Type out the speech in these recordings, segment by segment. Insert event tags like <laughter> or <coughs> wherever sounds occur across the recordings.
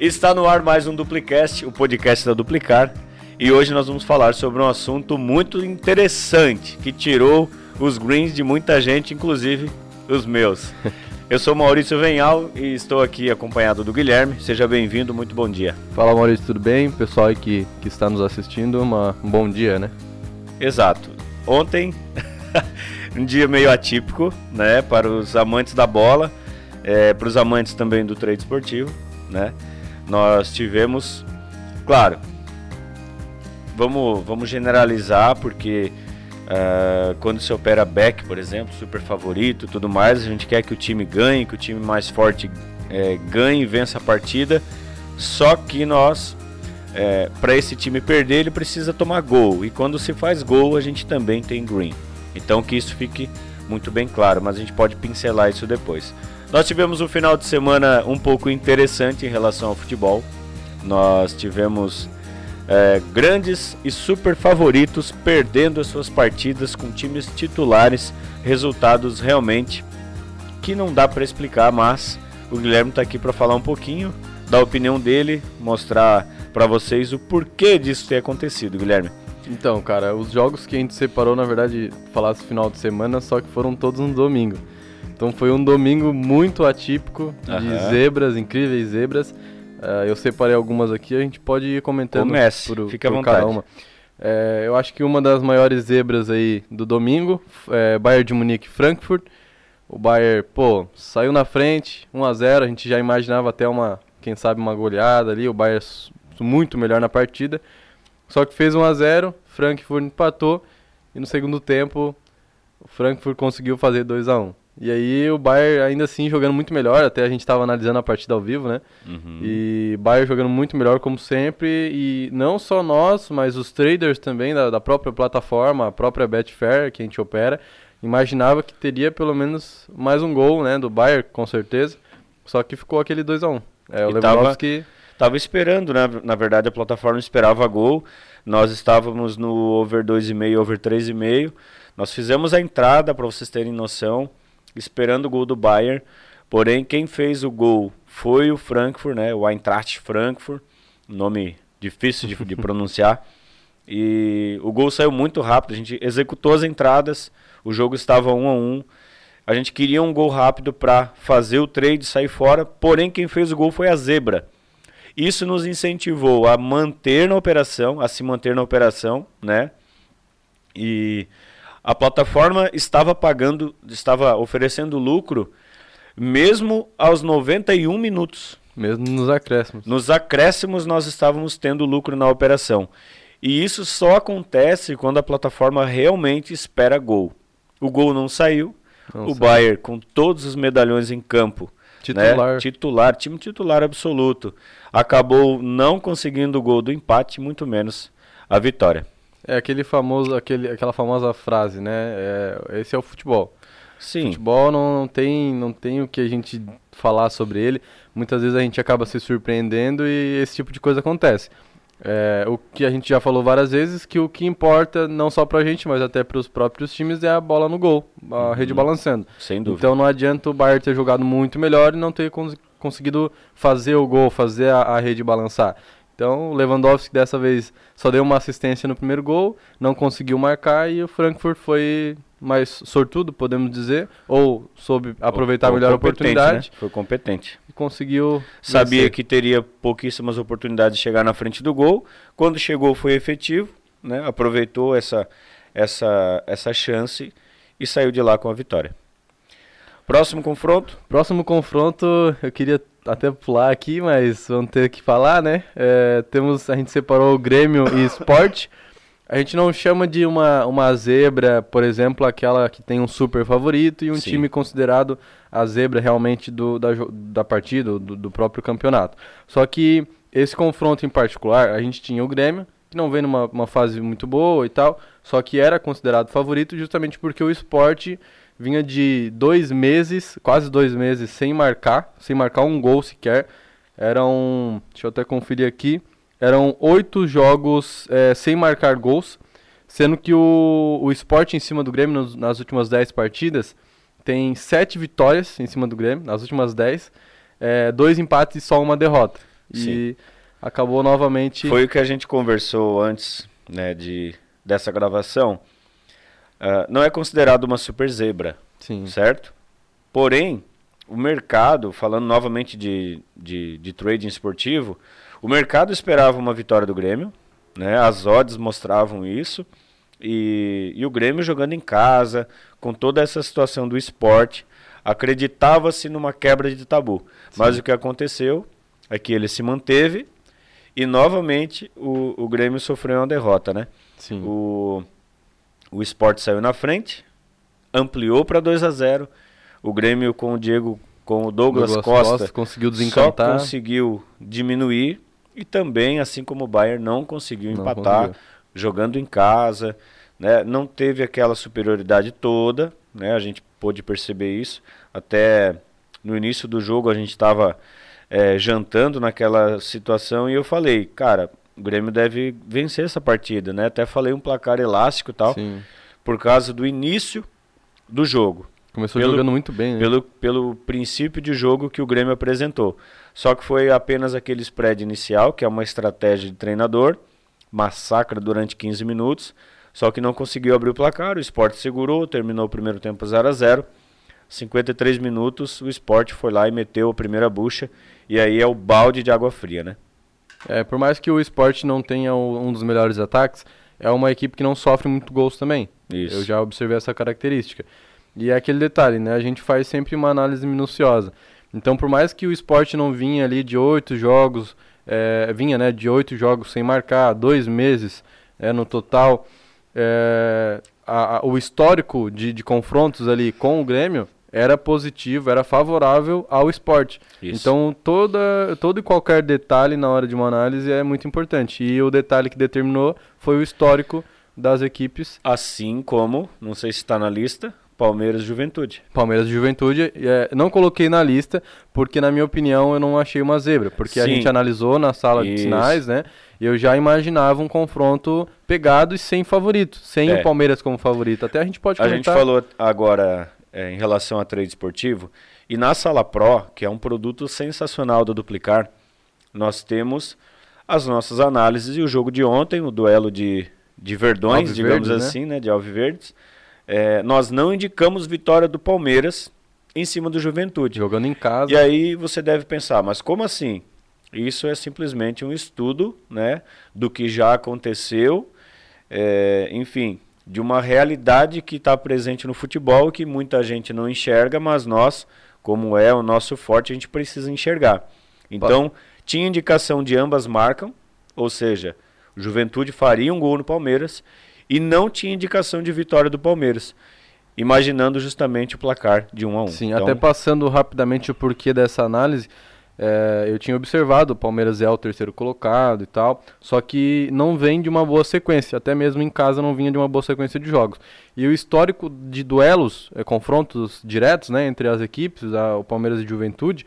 Está no ar mais um Duplicast, o podcast da Duplicar. E hoje nós vamos falar sobre um assunto muito interessante que tirou os greens de muita gente, inclusive os meus. Eu sou Maurício Venhal e estou aqui acompanhado do Guilherme. Seja bem-vindo, muito bom dia. Fala Maurício, tudo bem? Pessoal aí que, que está nos assistindo, uma, um bom dia, né? Exato. Ontem, <laughs> um dia meio atípico, né? Para os amantes da bola, é, para os amantes também do trade esportivo, né? Nós tivemos, claro, vamos, vamos generalizar, porque Uh, quando se opera back, por exemplo, super favorito tudo mais, a gente quer que o time ganhe, que o time mais forte é, ganhe e vença a partida. Só que nós, é, para esse time perder, ele precisa tomar gol. E quando se faz gol, a gente também tem green. Então que isso fique muito bem claro, mas a gente pode pincelar isso depois. Nós tivemos um final de semana um pouco interessante em relação ao futebol. Nós tivemos é, grandes e super favoritos perdendo as suas partidas com times titulares, resultados realmente que não dá para explicar, mas o Guilherme está aqui para falar um pouquinho da opinião dele, mostrar para vocês o porquê disso ter acontecido, Guilherme. Então, cara, os jogos que a gente separou, na verdade, falasse final de semana, só que foram todos no domingo. Então foi um domingo muito atípico, de zebras, incríveis zebras. Uh, eu separei algumas aqui, a gente pode ir comentando Comece, por, fica por vontade. cada uma. É, eu acho que uma das maiores zebras aí do domingo é Bayern de Munique Frankfurt. O Bayern, pô, saiu na frente, 1 a 0 a gente já imaginava até uma, quem sabe, uma goleada ali, o Bayern muito melhor na partida. Só que fez 1 a 0 Frankfurt empatou e no segundo tempo o Frankfurt conseguiu fazer 2 a 1 e aí o Bayern ainda assim jogando muito melhor, até a gente estava analisando a partida ao vivo, né? Uhum. E Bayern jogando muito melhor como sempre, e não só nós, mas os traders também da, da própria plataforma, a própria Betfair que a gente opera, imaginava que teria pelo menos mais um gol, né, do Bayern, com certeza. Só que ficou aquele 2 a 1. É, o Lewandowski tava esperando, né? Na verdade, a plataforma esperava gol. Nós estávamos no over 2,5, over 3,5. Nós fizemos a entrada, para vocês terem noção esperando o gol do Bayern. Porém, quem fez o gol foi o Frankfurt, né? O Eintracht Frankfurt, nome difícil de, de pronunciar. E o gol saiu muito rápido. A gente executou as entradas. O jogo estava um a um. A gente queria um gol rápido para fazer o trade sair fora. Porém, quem fez o gol foi a Zebra. Isso nos incentivou a manter na operação, a se manter na operação, né? E a plataforma estava pagando, estava oferecendo lucro mesmo aos 91 minutos. Mesmo nos acréscimos. Nos acréscimos nós estávamos tendo lucro na operação. E isso só acontece quando a plataforma realmente espera gol. O gol não saiu. Não o Bayern com todos os medalhões em campo, titular, né? titular, time titular absoluto, acabou não conseguindo o gol do empate, muito menos a vitória. É aquele famoso, aquele, aquela famosa frase, né? É, esse é o futebol. Sim. Futebol não, não, tem, não tem o que a gente falar sobre ele. Muitas vezes a gente acaba se surpreendendo e esse tipo de coisa acontece. É, o que a gente já falou várias vezes, que o que importa, não só pra gente, mas até pros próprios times, é a bola no gol, a uhum. rede balançando. Sem dúvida. Então não adianta o Bayern ter jogado muito melhor e não ter cons conseguido fazer o gol, fazer a, a rede balançar. Então, o Lewandowski dessa vez só deu uma assistência no primeiro gol, não conseguiu marcar e o Frankfurt foi mais sortudo, podemos dizer, ou soube aproveitar ou, melhor a oportunidade. Né? Foi competente. E conseguiu. Sabia vencer. que teria pouquíssimas oportunidades de chegar na frente do gol. Quando chegou, foi efetivo, né? aproveitou essa, essa, essa chance e saiu de lá com a vitória. Próximo confronto? Próximo confronto, eu queria até pular aqui, mas vamos ter que falar, né? É, temos, a gente separou o Grêmio e Esporte. A gente não chama de uma, uma zebra, por exemplo, aquela que tem um super favorito e um Sim. time considerado a zebra realmente do, da, da partida, do, do próprio campeonato. Só que esse confronto em particular, a gente tinha o Grêmio, que não vem numa fase muito boa e tal, só que era considerado favorito justamente porque o esporte vinha de dois meses, quase dois meses, sem marcar, sem marcar um gol sequer. Eram, deixa eu até conferir aqui, eram oito jogos é, sem marcar gols, sendo que o, o esporte em cima do Grêmio nos, nas últimas dez partidas tem sete vitórias em cima do Grêmio, nas últimas dez, é, dois empates e só uma derrota. e acabou novamente. Foi o que a gente conversou antes né, de, dessa gravação. Uh, não é considerado uma super zebra, Sim. certo? Porém, o mercado, falando novamente de, de, de trading esportivo, o mercado esperava uma vitória do Grêmio, né? as odds mostravam isso, e, e o Grêmio jogando em casa, com toda essa situação do esporte, acreditava-se numa quebra de tabu. Sim. Mas o que aconteceu é que ele se manteve e novamente o, o Grêmio sofreu uma derrota, né? Sim. O, o esporte saiu na frente, ampliou para 2 a 0 O Grêmio com o Diego, com o Douglas, Douglas Costa, Costa, conseguiu desencantar. Só conseguiu diminuir e também, assim como o Bayern, não conseguiu não empatar conseguiu. jogando em casa. Né? Não teve aquela superioridade toda, né? A gente pôde perceber isso. Até no início do jogo a gente estava é, jantando naquela situação e eu falei, cara, o Grêmio deve vencer essa partida, né? Até falei um placar elástico e tal, Sim. por causa do início do jogo. Começou pelo, jogando muito bem, né? Pelo, pelo princípio de jogo que o Grêmio apresentou. Só que foi apenas aquele spread inicial, que é uma estratégia de treinador, massacra durante 15 minutos, só que não conseguiu abrir o placar, o Sport segurou, terminou o primeiro tempo 0 a 0 53 minutos, o Sport foi lá e meteu a primeira bucha, e aí é o balde de água fria, né? É, por mais que o Sport não tenha um dos melhores ataques, é uma equipe que não sofre muito gols também. Isso. Eu já observei essa característica. E é aquele detalhe, né? A gente faz sempre uma análise minuciosa. Então, por mais que o esporte não vinha ali de oito jogos, é, vinha né, de oito jogos sem marcar, dois meses é, no total, é, a, a, o histórico de, de confrontos ali com o Grêmio era positivo, era favorável ao esporte. Isso. Então, toda, todo e qualquer detalhe na hora de uma análise é muito importante. E o detalhe que determinou foi o histórico das equipes. Assim como, não sei se está na lista, Palmeiras Juventude. Palmeiras Juventude, é, não coloquei na lista, porque na minha opinião eu não achei uma zebra, porque Sim. a gente analisou na sala Isso. de sinais, né? E eu já imaginava um confronto pegado e sem favorito, sem é. o Palmeiras como favorito. Até a gente pode comentar. A gente falou agora é, em relação a trade esportivo, e na Sala Pro, que é um produto sensacional do Duplicar, nós temos as nossas análises e o jogo de ontem, o duelo de, de verdões, digamos né? assim, né? De Alviverdes. É, nós não indicamos vitória do Palmeiras em cima do Juventude. Jogando em casa. E aí você deve pensar, mas como assim? Isso é simplesmente um estudo né, do que já aconteceu, é, enfim, de uma realidade que está presente no futebol que muita gente não enxerga, mas nós, como é o nosso forte, a gente precisa enxergar. Então, tinha indicação de ambas marcam, ou seja, Juventude faria um gol no Palmeiras e não tinha indicação de vitória do Palmeiras, imaginando justamente o placar de 1 a 1. Sim, então... até passando rapidamente o porquê dessa análise, é, eu tinha observado o Palmeiras é o terceiro colocado e tal, só que não vem de uma boa sequência, até mesmo em casa não vinha de uma boa sequência de jogos. E o histórico de duelos, é, confrontos diretos né, entre as equipes, a, o Palmeiras e Juventude,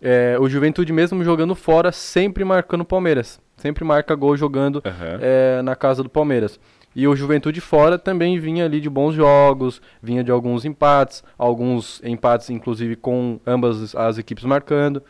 é, o Juventude mesmo jogando fora, sempre marcando o Palmeiras. Sempre marca gol jogando uhum. na casa do Palmeiras. E o Juventude fora também vinha ali de bons jogos, vinha de alguns empates, alguns empates inclusive com ambas as equipes marcando.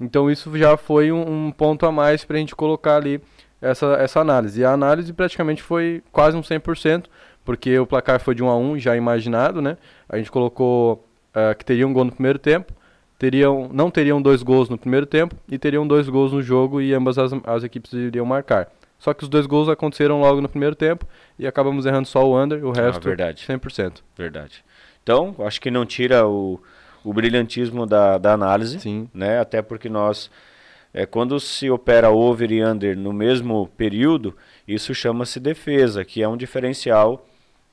Então isso já foi um, um ponto a mais para a gente colocar ali essa, essa análise. E a análise praticamente foi quase um 100%, porque o placar foi de 1 a 1 já imaginado, né? A gente colocou uh, que teria um gol no primeiro tempo, teriam, não teriam dois gols no primeiro tempo e teriam dois gols no jogo e ambas as, as equipes iriam marcar. Só que os dois gols aconteceram logo no primeiro tempo e acabamos errando só o under, o resto ah, verdade. 100%. Verdade. Então, acho que não tira o, o brilhantismo da, da análise, Sim. né? Até porque nós é, quando se opera over e under no mesmo período, isso chama-se defesa, que é um diferencial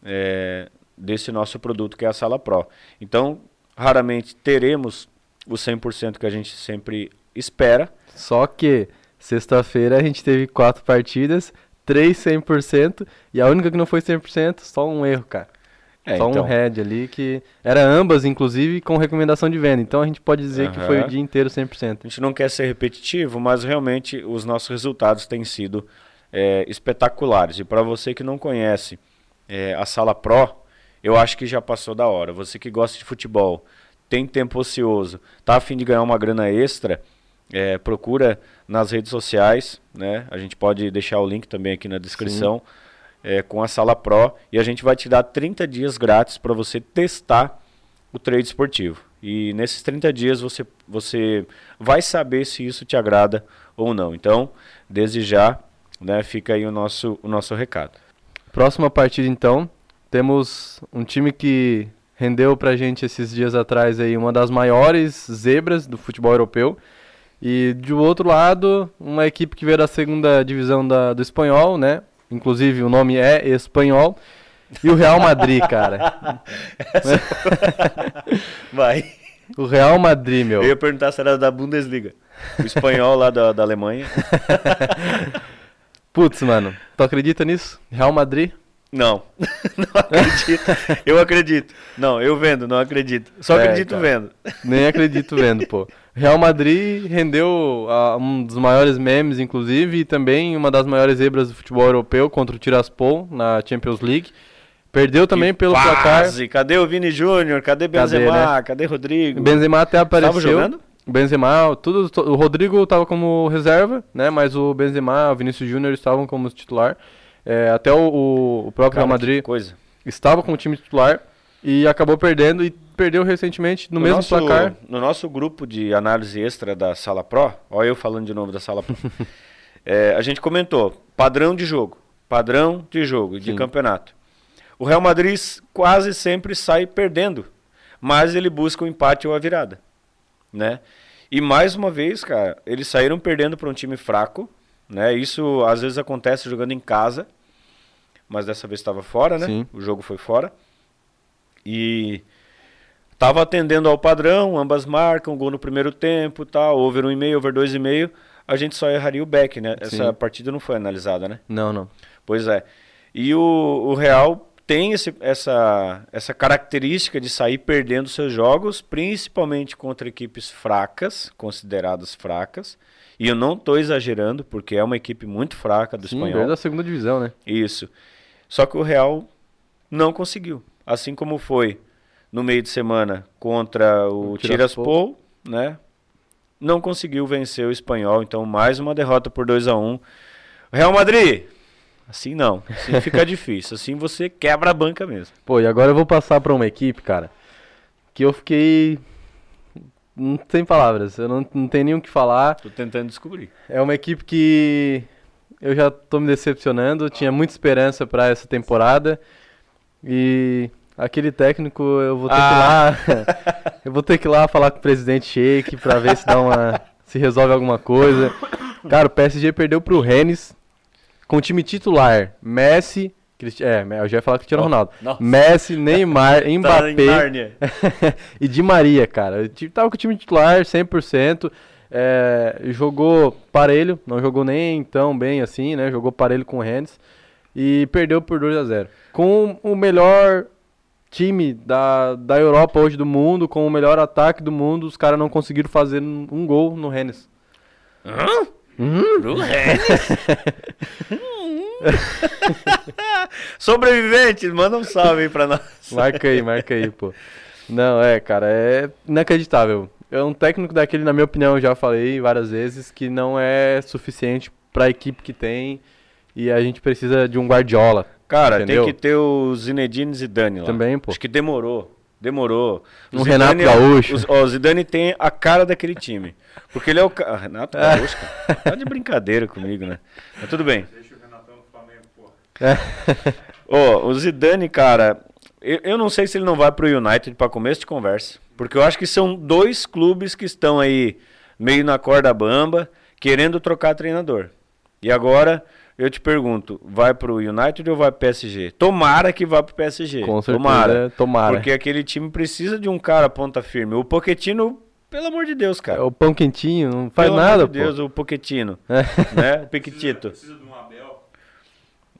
é, desse nosso produto que é a Sala Pro. Então, raramente teremos o 100% que a gente sempre espera. Só que Sexta-feira a gente teve quatro partidas, três 100%, e a única que não foi 100%, só um erro, cara. É, só então... um head ali que era ambas, inclusive, com recomendação de venda. Então a gente pode dizer uhum. que foi o dia inteiro 100%. A gente não quer ser repetitivo, mas realmente os nossos resultados têm sido é, espetaculares. E para você que não conhece é, a Sala Pro, eu acho que já passou da hora. Você que gosta de futebol, tem tempo ocioso, tá a fim de ganhar uma grana extra, é, procura nas redes sociais, né? A gente pode deixar o link também aqui na descrição é, com a Sala Pro e a gente vai te dar 30 dias grátis para você testar o trade esportivo. E nesses 30 dias você, você vai saber se isso te agrada ou não. Então, desde já, né, fica aí o nosso, o nosso recado. Próxima partida, então, temos um time que rendeu pra gente esses dias atrás aí uma das maiores zebras do futebol europeu. E do outro lado, uma equipe que veio da segunda divisão da, do espanhol, né? Inclusive o nome é espanhol. E o Real Madrid, cara. Vai. O Real Madrid, meu. Eu ia perguntar se era da Bundesliga. O espanhol lá da, da Alemanha. <laughs> Putz, mano. Tu acredita nisso? Real Madrid? Não, <laughs> não acredito. Eu acredito. Não, eu vendo, não acredito. Só É, acredito cara. vendo. Nem acredito vendo, pô. Real Madrid rendeu ah, um dos maiores memes, inclusive, e também uma das maiores zebras do futebol europeu contra o Tiraspol na Champions League. Perdeu também Que pelo placar. fase. Cadê o Vini Júnior? Cadê Cadê, Benzema? Cadê Rodrigo? Benzema até apareceu. Tava jogando? O Benzema, tudo, o Rodrigo estava como reserva, né? Mas o Benzema, o Vinícius Júnior estavam como titular. É, até o, o- próprio Cara, Real Madrid estava como time titular e acabou perdendo e perdeu recentemente no, mesmo nosso, placar. No nosso grupo de análise extra da Sala Pro, olha eu falando de novo da Sala Pro, <laughs> é, a gente comentou padrão de jogo, padrão de jogo, de Sim. campeonato. O Real Madrid quase sempre sai perdendo, mas ele busca o empate ou a virada, né? E mais uma vez, cara, eles saíram perdendo para um time fraco, né? Isso às vezes acontece jogando em casa, mas dessa vez estava fora, né? Sim. O jogo foi fora. E Tava atendendo ao padrão, ambas marcam, gol no primeiro tempo, tal, over 1,5, over 2,5. A gente só erraria o back, né? Essa Sim. partida não foi analisada, né? Não, não. Pois é. E o, o Real tem esse- essa, essa característica de sair perdendo seus jogos, principalmente contra equipes fracas, consideradas fracas. E eu não estou exagerando, porque é uma equipe muito fraca do Sim, espanhol. veio da segunda divisão, né? Isso. Só que o Real não conseguiu. Assim como foi no meio de semana contra o O Tiraspol, Tiraspol. né? Não conseguiu vencer o espanhol. Então, mais uma derrota por 2 a 1 Real Madrid! Assim não. Assim <laughs> fica difícil. Assim você quebra a banca mesmo. Pô, e agora eu vou passar pra uma equipe, cara, que eu fiquei. Não tem palavras, eu não, não tenho nem o que falar. Tô tentando descobrir. É uma equipe que eu já tô me decepcionando, tinha muita esperança pra essa temporada. E aquele técnico eu vou ter Ah. que ir lá. <laughs> eu vou ter que ir lá falar com o presidente Sheik pra ver se dá uma. se resolve alguma coisa. Cara, o PSG perdeu pro Rennes com o time titular. Messi. Cristi- É, eu já ia falar Cristiano Ó, Ronaldo. nossa. Messi, Neymar, <laughs> Mbappé <laughs> e Di Maria, cara. Time- Tava com o time titular 100%. É, jogou parelho, não jogou nem tão bem assim, né? Jogou parelho com o Rennes e perdeu por 2 a 0 Com o melhor time da, da Europa hoje do mundo, com o melhor ataque do mundo, os caras não conseguiram fazer um gol no Rennes. Hã? Uhum. Pro Rennes? <laughs> Sobreviventes, manda um salve aí pra nós. Marca aí, marca aí, pô. Não, é, cara, é inacreditável. É um técnico daquele, na minha opinião, eu já falei várias vezes, que não é suficiente pra equipe que tem e a gente precisa de um Guardiola. Cara, Entendeu? tem que ter o Zinedine Zidane lá. Também, pô. Acho que demorou. Demorou. O Um Renato Gaúcho. O, ó, o Zidane tem a cara daquele time. Porque ele é o. Ah, Renato Gaúcho, cara. Tá de brincadeira comigo, né? Mas tudo bem. Deixa o Renatão no Flamengo, porra. <laughs> Ô, o Zidane, cara, eu, eu não sei se ele não vai pro United pra começo de conversa. Porque eu acho que são dois clubes que estão aí meio na corda bamba, querendo trocar treinador. E agora, eu te pergunto, vai pro United ou vai pro PSG? Tomara que vá pro PSG. Com certeza, Tomara. tomara. Porque aquele time precisa de um cara ponta firme. O Pochettino, pelo amor de Deus, É cara. o pão quentinho, não faz pelo nada, amor de pô. Deus, o Pochettino. <laughs> É. né? O Piquitito. Precisa de um Abel.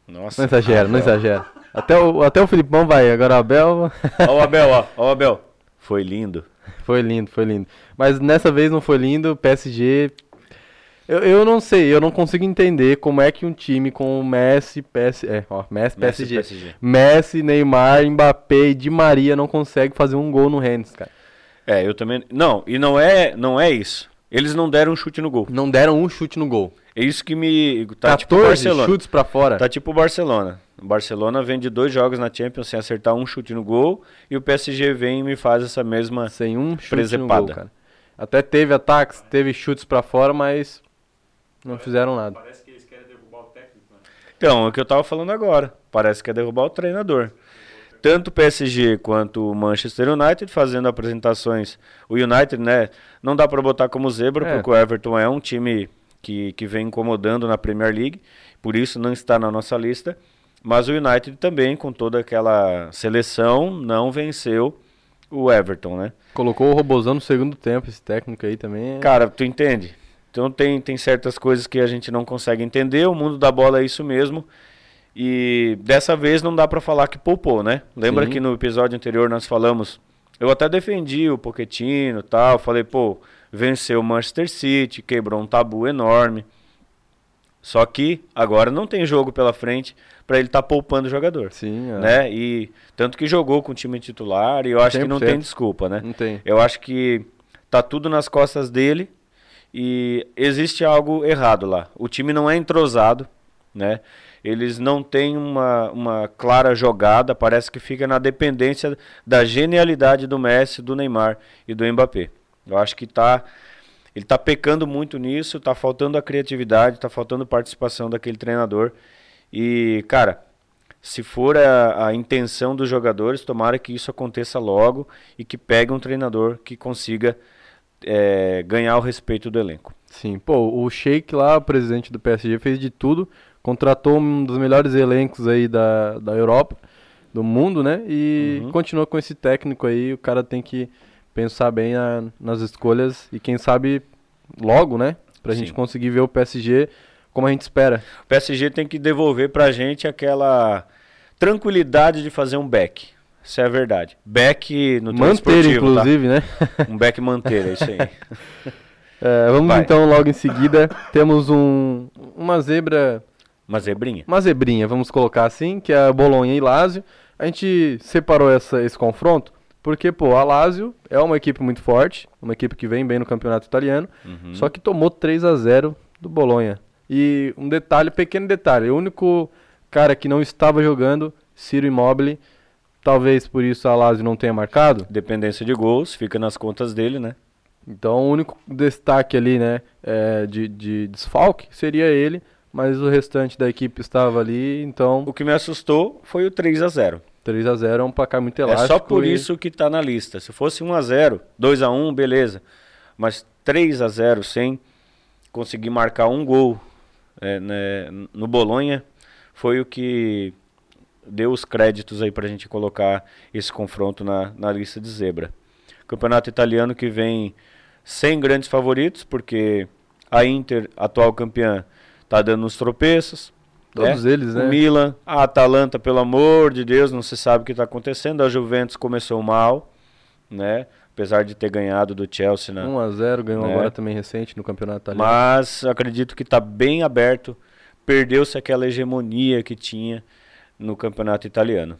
Nossa. Não exagera, não Abel. exagera. Até o, até o Filipão vai, agora o Abel Ó o Abel, ó. Ó o Abel. Foi lindo. foi lindo, foi lindo. Mas nessa vez não foi lindo, PSG... Eu, eu não sei, eu não consigo entender como é que um time com o Messi, PS, é, ó, Messi, Messi, PSG, PSG. Messi, Neymar, Mbappé e Di Maria não consegue fazer um gol no Rennes, cara. É, eu também. Não, e não é, não é isso. Eles não deram um chute no gol. Não deram um chute no gol. É isso que me. Tá 14 tipo o Barcelona. chutes pra fora. Tá tipo o Barcelona. O Barcelona vem de dois jogos na Champions sem acertar um chute no gol. E o PSG vem e me faz essa mesma. Sem um chute Presepada. no gol, cara. Até teve ataques, teve chutes pra fora, mas não fizeram nada. Parece que eles querem derrubar o técnico, né? Então, é o que eu tava falando agora. Parece que é derrubar o treinador. Tanto o PSG quanto o Manchester United fazendo apresentações. O United, né? Não dá pra botar como zebra, É. porque o Everton é um time que, que vem incomodando na Premier League. Por isso não está na nossa lista. Mas o United também, com toda aquela seleção, não venceu o Everton, né? Colocou o Robozão no segundo tempo, esse técnico aí também. é- Cara, tu entende? Então tem, tem certas coisas que a gente não consegue entender. O mundo da bola é isso mesmo. E dessa vez não dá pra falar que poupou, né? Lembra Sim. que no episódio anterior nós falamos. Eu até defendi o Pochettino e tal. Falei, pô, venceu o Manchester City, quebrou um tabu enorme. Só que agora não tem jogo pela frente pra ele estar poupando o jogador. Sim, é. Né? E tanto que jogou com o time titular e eu acho que não 100%. tem desculpa, né? Não tem. Eu acho que tá tudo nas costas dele e existe algo errado lá. O time não é entrosado, né? Eles não têm uma, uma clara jogada, parece que fica na dependência da genialidade do Messi, do Neymar e do Mbappé. Eu acho que tá ele tá pecando muito nisso, tá faltando a criatividade, tá faltando participação daquele treinador. E, cara, se for a, a intenção dos jogadores, tomara que isso aconteça logo e que pegue um treinador que consiga é, ganhar o respeito do elenco. Sim, pô, o Sheik lá, o presidente do PSG, fez de tudo, contratou um dos melhores elencos aí da, da Europa, do mundo, né? E Uhum. continua com esse técnico aí, o cara tem que pensar bem na- nas escolhas e quem sabe logo, né? Pra Sim. gente conseguir ver o PSG como a gente espera. O PSG tem que devolver pra gente aquela tranquilidade de fazer um back. Isso é verdade. Back no tá? inclusive, né? Um back manter, é isso aí. <laughs> É, vamos Vai. então logo em seguida, temos um, uma zebra Uma zebrinha. uma zebrinha, vamos colocar assim, que é a Bolonha e Lazio. A gente separou essa, esse confronto porque, pô, a Lazio é uma equipe muito forte, uma equipe que vem bem no campeonato italiano, Uhum. só que tomou 3 a 0 do Bolonha. E um detalhe, pequeno detalhe, o único cara que não estava jogando, Ciro Immobile, talvez por isso a Lazio não tenha marcado. Dependência de gols, fica nas contas dele, né? Então o único destaque ali, né, é, de, de desfalque seria ele, mas o restante da equipe estava ali, então O que me assustou foi o 3 a 0 3 a 0 é um placar muito É elástico. só por e- isso que tá na lista. Se fosse 1 a 0 2 a 1 beleza. Mas 3 a 0 sem conseguir marcar um gol é, né, no Bolonha foi o que deu os créditos aí pra gente colocar esse confronto na, na lista de zebra. Campeonato italiano que vem sem grandes favoritos, porque a Inter, atual campeã, tá dando uns tropeços. Todos eles, né? O Milan, a Atalanta, pelo amor de Deus, não se sabe o que está acontecendo. A Juventus começou mal, né? Apesar de ter ganhado do Chelsea, né? 1 a 0 ganhou Né? agora também recente no campeonato italiano. Mas acredito que está bem aberto. Perdeu-se aquela hegemonia que tinha no campeonato italiano.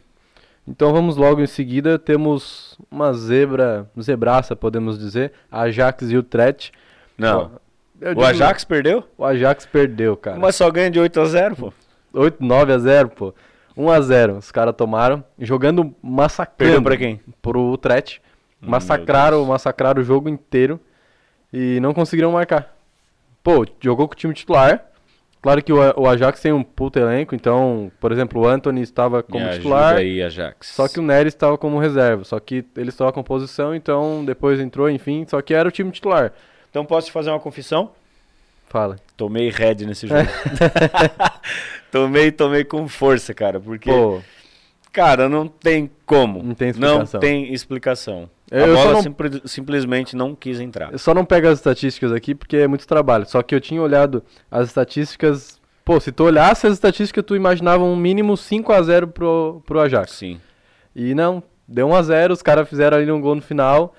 Então vamos logo em seguida, temos uma zebra, zebraça podemos dizer, Ajax e Utrecht. Não. Eu O digo- Ajax perdeu? O Ajax perdeu, cara. Mas só ganha de 8 a 0, pô. 8, 9 a 0, pô. 1 a 0 os caras tomaram, jogando massacrando. Perdeu pra quem? Pro. Hum, Massacraram, massacraram o jogo inteiro e não conseguiram marcar. Pô, jogou com o time titular. Claro que o, A- o Ajax tem um puto elenco, então, por exemplo, o Anthony estava como Me titular. ajuda aí, Ajax. Só que o Neres estava como reserva. Só que eles estavam com posição, então depois entrou, enfim. Só que era o time titular. Então posso te fazer uma confissão? Fala. Tomei red nesse jogo. <laughs> <laughs> tomei, tomei com força, cara, porque... Pô, Cara, não tem como. Não tem explicação. Não tem explicação. Eu- a bola não- simplesmente não quis entrar. eu só não pego as estatísticas aqui porque é muito trabalho. Só que eu tinha olhado as estatísticas. Pô, se tu olhasse as estatísticas, tu imaginava um mínimo 5 a 0 pro, pro Ajax. Sim. E não, deu 1 a 0 os caras fizeram ali um gol no final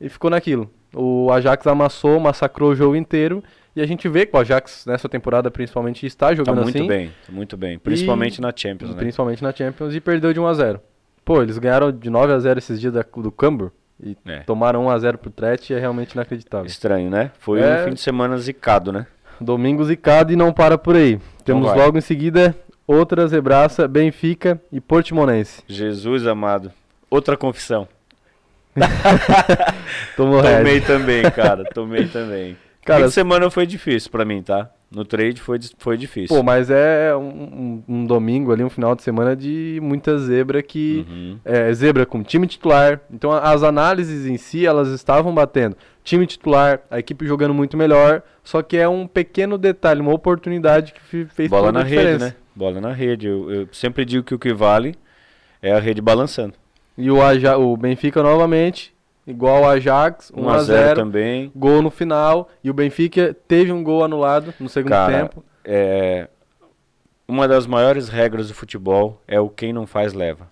e ficou naquilo. O Ajax amassou, massacrou o jogo inteiro. E a gente vê que o Ajax, nessa temporada, principalmente, está Tá jogando muito assim. bem, tá muito bem. Principalmente na Champions, né? Principalmente na Champions e perdeu de 1 a 0 Pô, eles ganharam de 9 a 0 esses dias da- do Cambur. E É. tomaram 1x0 pro Tret e é realmente inacreditável. Estranho, né? Foi É. um fim de semana zicado, né? Domingo zicado e não para por aí. Temos vai. logo em seguida outra zebraça, Benfica e Portimonense. Jesus amado. Outra confissão. <laughs> Tomei também, cara. Tomei também. Cara, semana foi difícil pra mim, tá? No trade foi, foi difícil. Pô, mas é um, um- um domingo ali, um final de semana de muita zebra que... Uhum. É, zebra com time titular. Então as análises em si, elas estavam batendo. Time titular, a equipe jogando muito melhor, só que é um pequeno detalhe, uma oportunidade que fe- fez Bola toda na a rede, diferença. né? Bola na rede. Eu, eu sempre digo que o que vale é a rede balançando. E o, Aja o Benfica novamente, igual ao Ajax, 1 a 0 1x0, também. gol no final. E o Benfica teve um gol anulado no segundo Cara, tempo. É, uma das maiores regras do futebol é o quem não faz leva.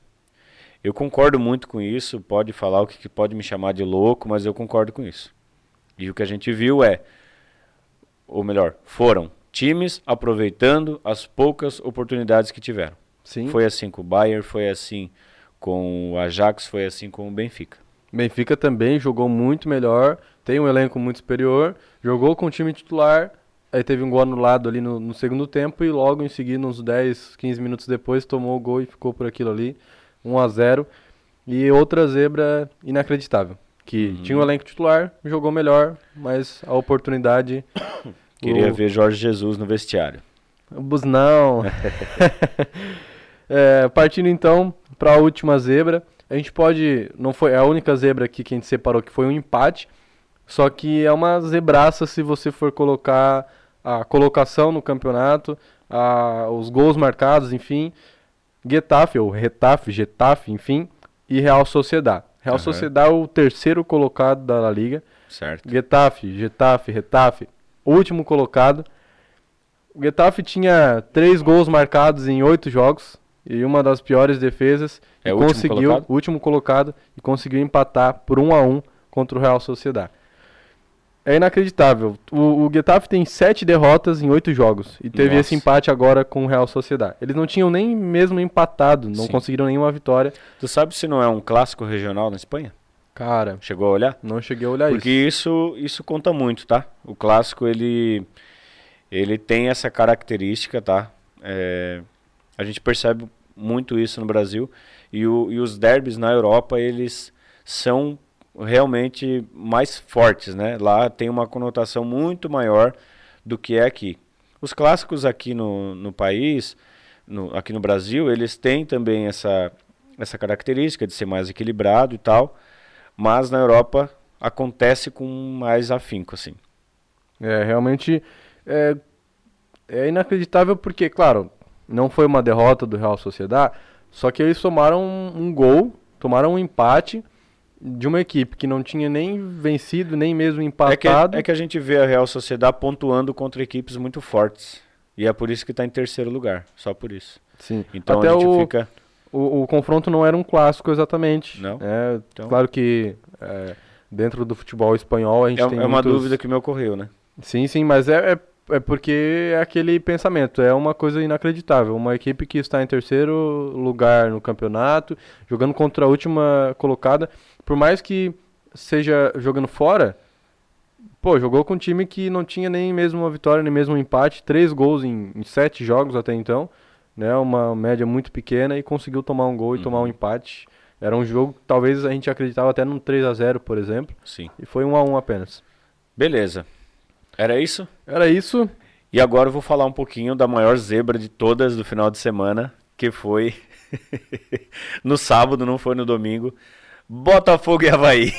Eu concordo muito com isso, pode falar o que, que pode me chamar de louco, mas eu concordo com isso. E o que a gente viu é, ou melhor, foram times aproveitando as poucas oportunidades que tiveram. Sim. Foi assim com o Bayern, foi assim com o Ajax, foi assim com o Benfica. Benfica também jogou muito melhor, tem um elenco muito superior, jogou com o time titular, aí teve um gol anulado ali no, no segundo tempo e logo em seguida, uns 10, 15 minutos depois, tomou o gol e ficou por aquilo ali, 1 a 0 E outra zebra inacreditável, que Uhum. tinha um elenco titular, jogou melhor, mas a oportunidade... <coughs> Queria o- ver Jorge Jesus no vestiário. o Busnão. <laughs> <laughs> É, partindo então para a última zebra, a gente pode, não foi a única zebra aqui que a gente separou que foi um empate, só que é uma zebraça se você for colocar a colocação no campeonato, a- os gols marcados, enfim, Getafe ou Retafe, Getafe, enfim, e Real Sociedad. Real Aham. Sociedad é o terceiro colocado da La Liga. Certo? Getafe, Getafe, Retafe, último colocado. O Getafe tinha três gols marcados em oito jogos e uma das piores defesas. É e o último conseguiu, colocado? último colocado, e conseguiu empatar por um a um contra o Real Sociedad. É inacreditável. O, o Getafe tem sete derrotas em oito jogos e teve Nossa. esse empate agora com o Real Sociedad. Eles não tinham nem mesmo empatado, não Sim. conseguiram nenhuma vitória. Tu sabe se não é um clássico regional na Espanha? Cara, Chegou a olhar? não cheguei a olhar Porque isso. isso isso conta muito, tá? O clássico ele ele tem essa característica, tá? É, a gente percebe muito isso no Brasil e, o, e os derbys na Europa eles são realmente mais fortes, né? Lá tem uma conotação muito maior do que é aqui. Os clássicos aqui no, no país, no- aqui no Brasil, eles têm também essa, essa característica de ser mais equilibrado e tal, mas na Europa acontece com mais afinco, assim. É, realmente é, é inacreditável porque, claro, não foi uma derrota do Real Sociedad, só que eles tomaram um, um gol, tomaram um empate de uma equipe que não tinha nem vencido, nem mesmo É que, empatado. é que a gente vê a Real Sociedade pontuando contra equipes muito fortes. E é por isso que está em terceiro lugar, só por isso. Sim. Então Até a gente o, fica. o, o confronto não era um clássico exatamente. Não? É, Então- Claro que é, dentro do futebol espanhol a gente É, tem é uma muitos- dúvida que me ocorreu, né? Sim, sim, mas é, é, é porque é aquele pensamento, é uma coisa inacreditável. Uma equipe que está em terceiro lugar no campeonato, jogando contra a última colocada, por mais que seja jogando fora, pô, jogou com um time que não tinha nem mesmo uma vitória, nem mesmo um empate, três gols em, em sete jogos até então, né? Uma média muito pequena e conseguiu tomar um gol e tomar um empate. Era um jogo que talvez a gente acreditava até num 3 a 0 por exemplo, Sim. e foi um a um apenas. Beleza. Era isso? Era isso. E agora eu vou falar um pouquinho da maior zebra de todas do final de semana, que foi <laughs> no sábado, não foi no domingo. Botafogo e Havaí.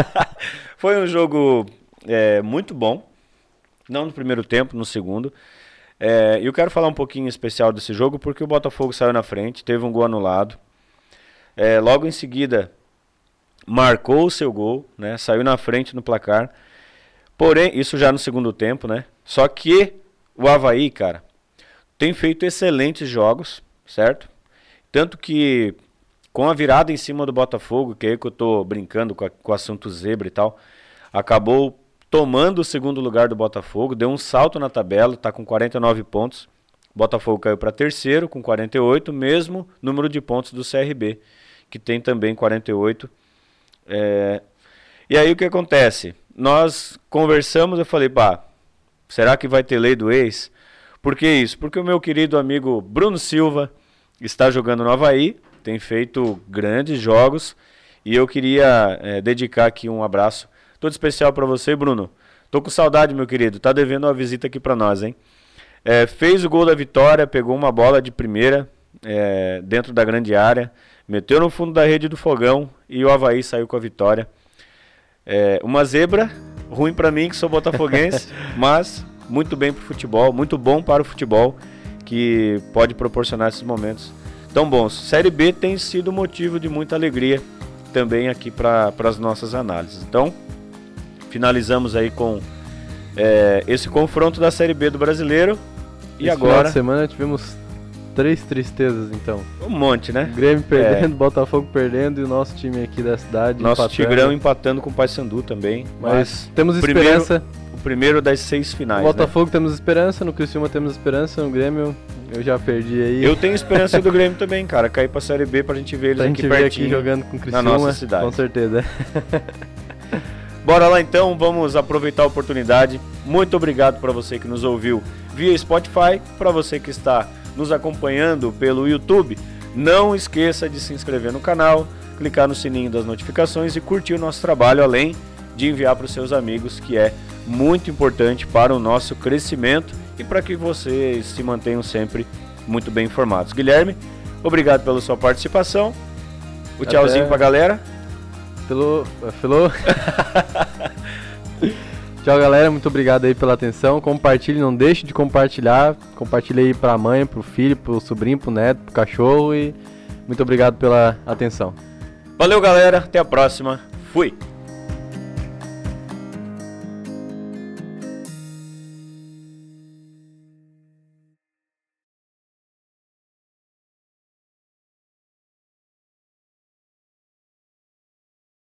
<laughs> foi um jogo é, muito bom. Não no primeiro tempo, no segundo. É, e eu quero falar um pouquinho especial desse jogo, porque o Botafogo saiu na frente, teve um gol anulado. É, logo em seguida, marcou o seu gol, né? Saiu na frente no placar. Porém, isso já no segundo tempo, né? Só que o Havaí, cara, tem feito excelentes jogos, certo? Tanto que com a virada em cima do Botafogo, que é aí que eu tô brincando com, a- com o assunto zebra e tal, acabou tomando o segundo lugar do Botafogo, deu um salto na tabela, tá com 49 pontos. Botafogo caiu para terceiro com 48, mesmo número de pontos do CRB, que tem também 48. É, e aí o que acontece? Nós conversamos, eu falei, pá, será que vai ter lei do ex? Por que isso? Porque o meu querido amigo Bruno Silva está jogando no Havaí, tem feito grandes jogos e eu queria é, dedicar aqui um abraço todo especial para você, Bruno. Tô com saudade, meu querido. Tá devendo uma visita aqui para nós, hein? É, fez o gol da vitória, pegou uma bola de primeira é, dentro da grande área, meteu no fundo da rede do fogão e o Havaí saiu com a vitória. É, uma zebra, ruim para mim que sou botafoguense, <laughs> mas muito bem para o futebol, muito bom para o futebol que pode proporcionar esses momentos tão bons. Série B tem sido motivo de muita alegria também aqui para as nossas análises. Então, finalizamos aí com é, esse confronto da Série B do Brasileiro. E Esse agora. Final de semana tivemos três tristezas, então. Um monte, né? Grêmio perdendo, Botafogo perdendo e o nosso time aqui da cidade Nosso empatando. Tigrão empatando com o Paysandu também. Mas temos primeiro- esperança. o primeiro das seis No finais. né? Botafogo temos esperança, no Criciúma temos esperança, no Grêmio eu já perdi aí. Eu tenho esperança do Grêmio também, cara. Cair pra Série B pra gente ver eles pra aqui pertinho. aqui jogando com o Criciúma, nossa cidade. com certeza. <laughs> Bora lá então, vamos aproveitar a oportunidade. Muito obrigado para você que nos ouviu via Spotify, para você que está nos acompanhando pelo YouTube. Não esqueça de se inscrever no canal, clicar no sininho das notificações e curtir o nosso trabalho, além de enviar para os seus amigos, que é muito importante para o nosso crescimento e para que vocês se mantenham sempre muito bem informados. Guilherme, obrigado pela sua participação. O tchauzinho para a galera. Pelo. Pelo. <laughs> Tchau, galera. Muito obrigado aí pela atenção. Compartilhe, não deixe de compartilhar. Compartilhe aí pra mãe, pro filho, pro sobrinho, pro neto, pro cachorro e muito obrigado pela atenção. Valeu, galera. Até a próxima. Fui.